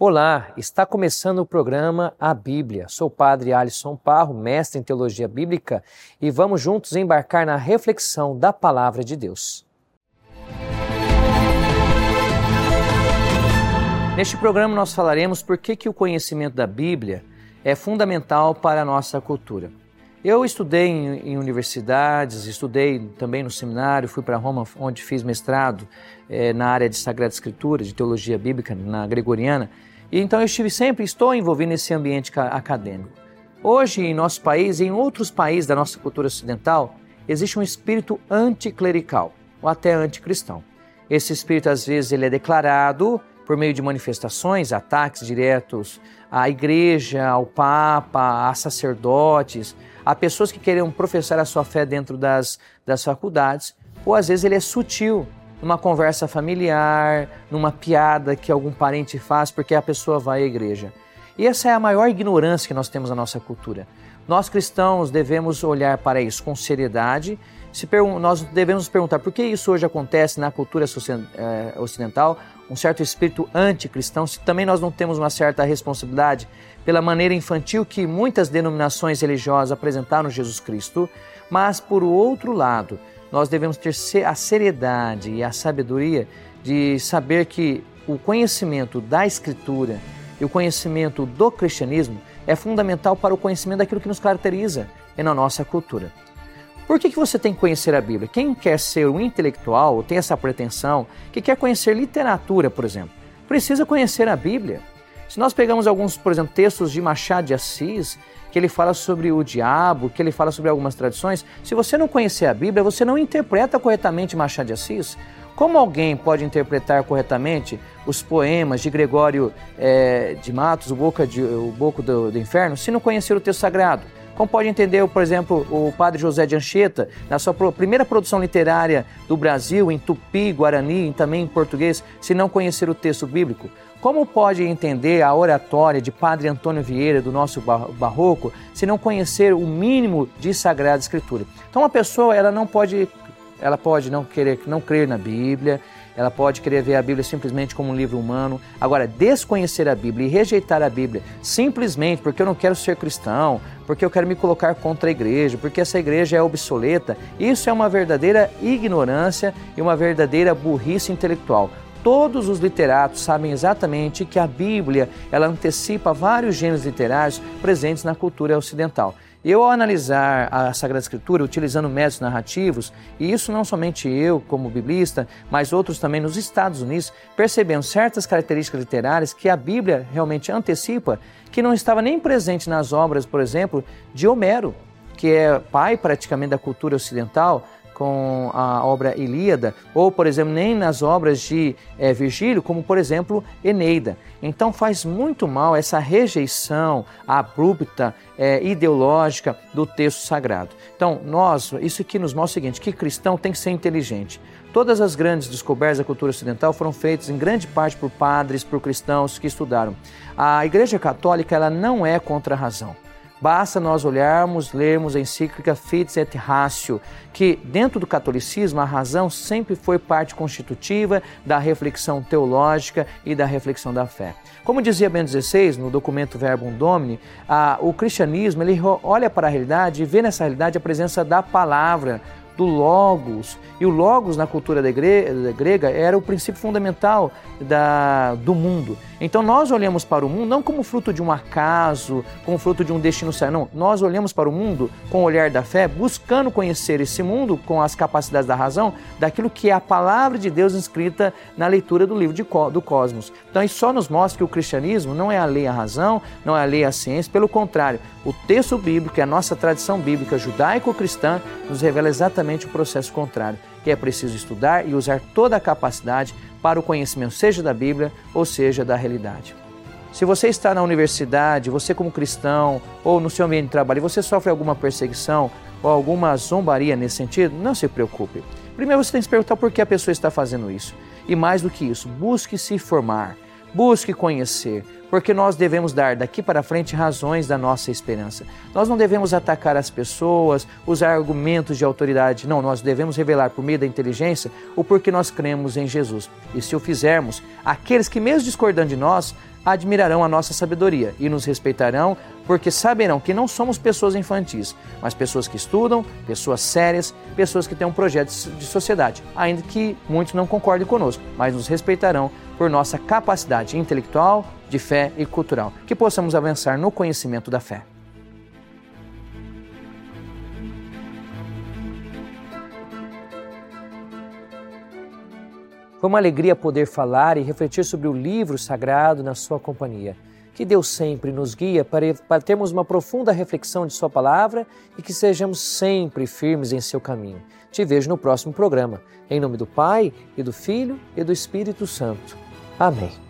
Olá, está começando o programa A Bíblia. Sou o padre Alisson Parro, mestre em teologia bíblica, e vamos juntos embarcar na reflexão da palavra de Deus. Neste programa nós falaremos por que, que o conhecimento da Bíblia é fundamental para a nossa cultura. Eu estudei em, em universidades, estudei também no seminário, fui para Roma, onde fiz mestrado eh, na área de Sagrada Escritura, de teologia bíblica, na Gregoriana, e então eu estive sempre, estou envolvido nesse ambiente acadêmico. Hoje, em nosso país e em outros países da nossa cultura ocidental, existe um espírito anticlerical, ou até anticristão. Esse espírito, às vezes, ele é declarado por meio de manifestações, ataques diretos à igreja, ao papa, a sacerdotes, a pessoas que queriam professar a sua fé dentro das, das faculdades, ou às vezes ele é sutil, numa conversa familiar, numa piada que algum parente faz porque a pessoa vai à igreja. E essa é a maior ignorância que nós temos na nossa cultura. Nós cristãos devemos olhar para isso com seriedade. nós devemos nos perguntar por que isso hoje acontece na cultura eh, ocidental, um certo espírito anticristão, se também nós não temos uma certa responsabilidade pela maneira infantil que muitas denominações religiosas apresentaram Jesus Cristo, mas por outro lado, nós devemos ter a seriedade e a sabedoria de saber que o conhecimento da Escritura e o conhecimento do cristianismo é fundamental para o conhecimento daquilo que nos caracteriza e na nossa cultura. Por que, que você tem que conhecer a Bíblia? Quem quer ser um intelectual, ou tem essa pretensão, que quer conhecer literatura, por exemplo, precisa conhecer a Bíblia. Se nós pegamos alguns, por exemplo, textos de Machado de Assis, que ele fala sobre o diabo, que ele fala sobre algumas tradições, se você não conhecer a Bíblia, você não interpreta corretamente Machado de Assis. Como alguém pode interpretar corretamente os poemas de Gregório é, de Matos, o Boca, de, o do, do Inferno, se não conhecer o texto sagrado? Como pode entender, por exemplo, o padre José de Anchieta, na sua primeira produção literária do Brasil, em tupi, guarani e também em português, se não conhecer o texto bíblico? Como pode entender a oratória de Padre Antônio Vieira do nosso barroco se não conhecer o mínimo de Sagrada Escritura? Então, uma pessoa ela não pode, ela pode não querer, não crer na Bíblia, ela pode querer ver a Bíblia simplesmente como um livro humano. Agora, desconhecer a Bíblia e rejeitar a Bíblia simplesmente porque eu não quero ser cristão, porque eu quero me colocar contra a igreja, porque essa igreja é obsoleta, isso é uma verdadeira ignorância e uma verdadeira burrice intelectual. Todos os literatos sabem exatamente que a Bíblia ela antecipa vários gêneros literários presentes na cultura ocidental. Eu, ao analisar a Sagrada Escritura utilizando métodos narrativos, e isso não somente eu, como biblista, mas outros também nos Estados Unidos, percebemos certas características literárias que a Bíblia realmente antecipa, que não estava nem presente nas obras, por exemplo, de Homero, que é pai praticamente da cultura ocidental, com a obra Ilíada, ou, por exemplo, nem nas obras de é, Virgílio, como, por exemplo, Eneida. Então faz muito mal essa rejeição abrupta, é, ideológica do texto sagrado. Então, nós, isso aqui nos mostra o seguinte, que cristão tem que ser inteligente. Todas as grandes descobertas da cultura ocidental foram feitas em grande parte por padres, por cristãos que estudaram. A Igreja Católica ela não é contra a razão. Basta nós olharmos, lermos a encíclica Fides et Ratio, que dentro do catolicismo a razão sempre foi parte constitutiva da reflexão teológica e da reflexão da fé. Como dizia Bento XVI no documento Verbum Domini, a, o cristianismo ele olha para a realidade e vê nessa realidade a presença da palavra, do Logos. E o Logos, na cultura grega, era o princípio fundamental da, do mundo. Então nós olhamos para o mundo não como fruto de um acaso, como fruto de um destino certo, não. Nós olhamos para o mundo com o olhar da fé, buscando conhecer esse mundo com as capacidades da razão, daquilo que é a palavra de Deus inscrita na leitura do livro de, do Cosmos. Então isso só nos mostra que o cristianismo não é a lei à razão, não é a lei à ciência, pelo contrário, o texto bíblico, a nossa tradição bíblica judaico-cristã, nos revela exatamente o processo contrário, que é preciso estudar e usar toda a capacidade para o conhecimento, seja da Bíblia ou seja da realidade. Se você está na universidade, você como cristão, ou no seu ambiente de trabalho, você sofre alguma perseguição ou alguma zombaria nesse sentido, não se preocupe. Primeiro você tem que se perguntar por que a pessoa está fazendo isso. E mais do que isso, busque se formar, busque conhecer, porque nós devemos dar daqui para frente razões da nossa esperança. Nós não devemos atacar as pessoas, usar argumentos de autoridade. Não, nós devemos revelar por meio da inteligência o porquê nós cremos em Jesus. E se o fizermos, aqueles que, mesmo discordando de nós, admirarão a nossa sabedoria e nos respeitarão, porque saberão que não somos pessoas infantis, mas pessoas que estudam, pessoas sérias, pessoas que têm um projeto de sociedade, ainda que muitos não concordem conosco, mas nos respeitarão por nossa capacidade intelectual, de fé e cultural, que possamos avançar no conhecimento da fé. Foi uma alegria poder falar e refletir sobre o livro sagrado na sua companhia. Que Deus sempre nos guia para, termos uma profunda reflexão de Sua palavra e que sejamos sempre firmes em seu caminho. Te vejo no próximo programa. Em nome do Pai, e do Filho e do Espírito Santo. Amém.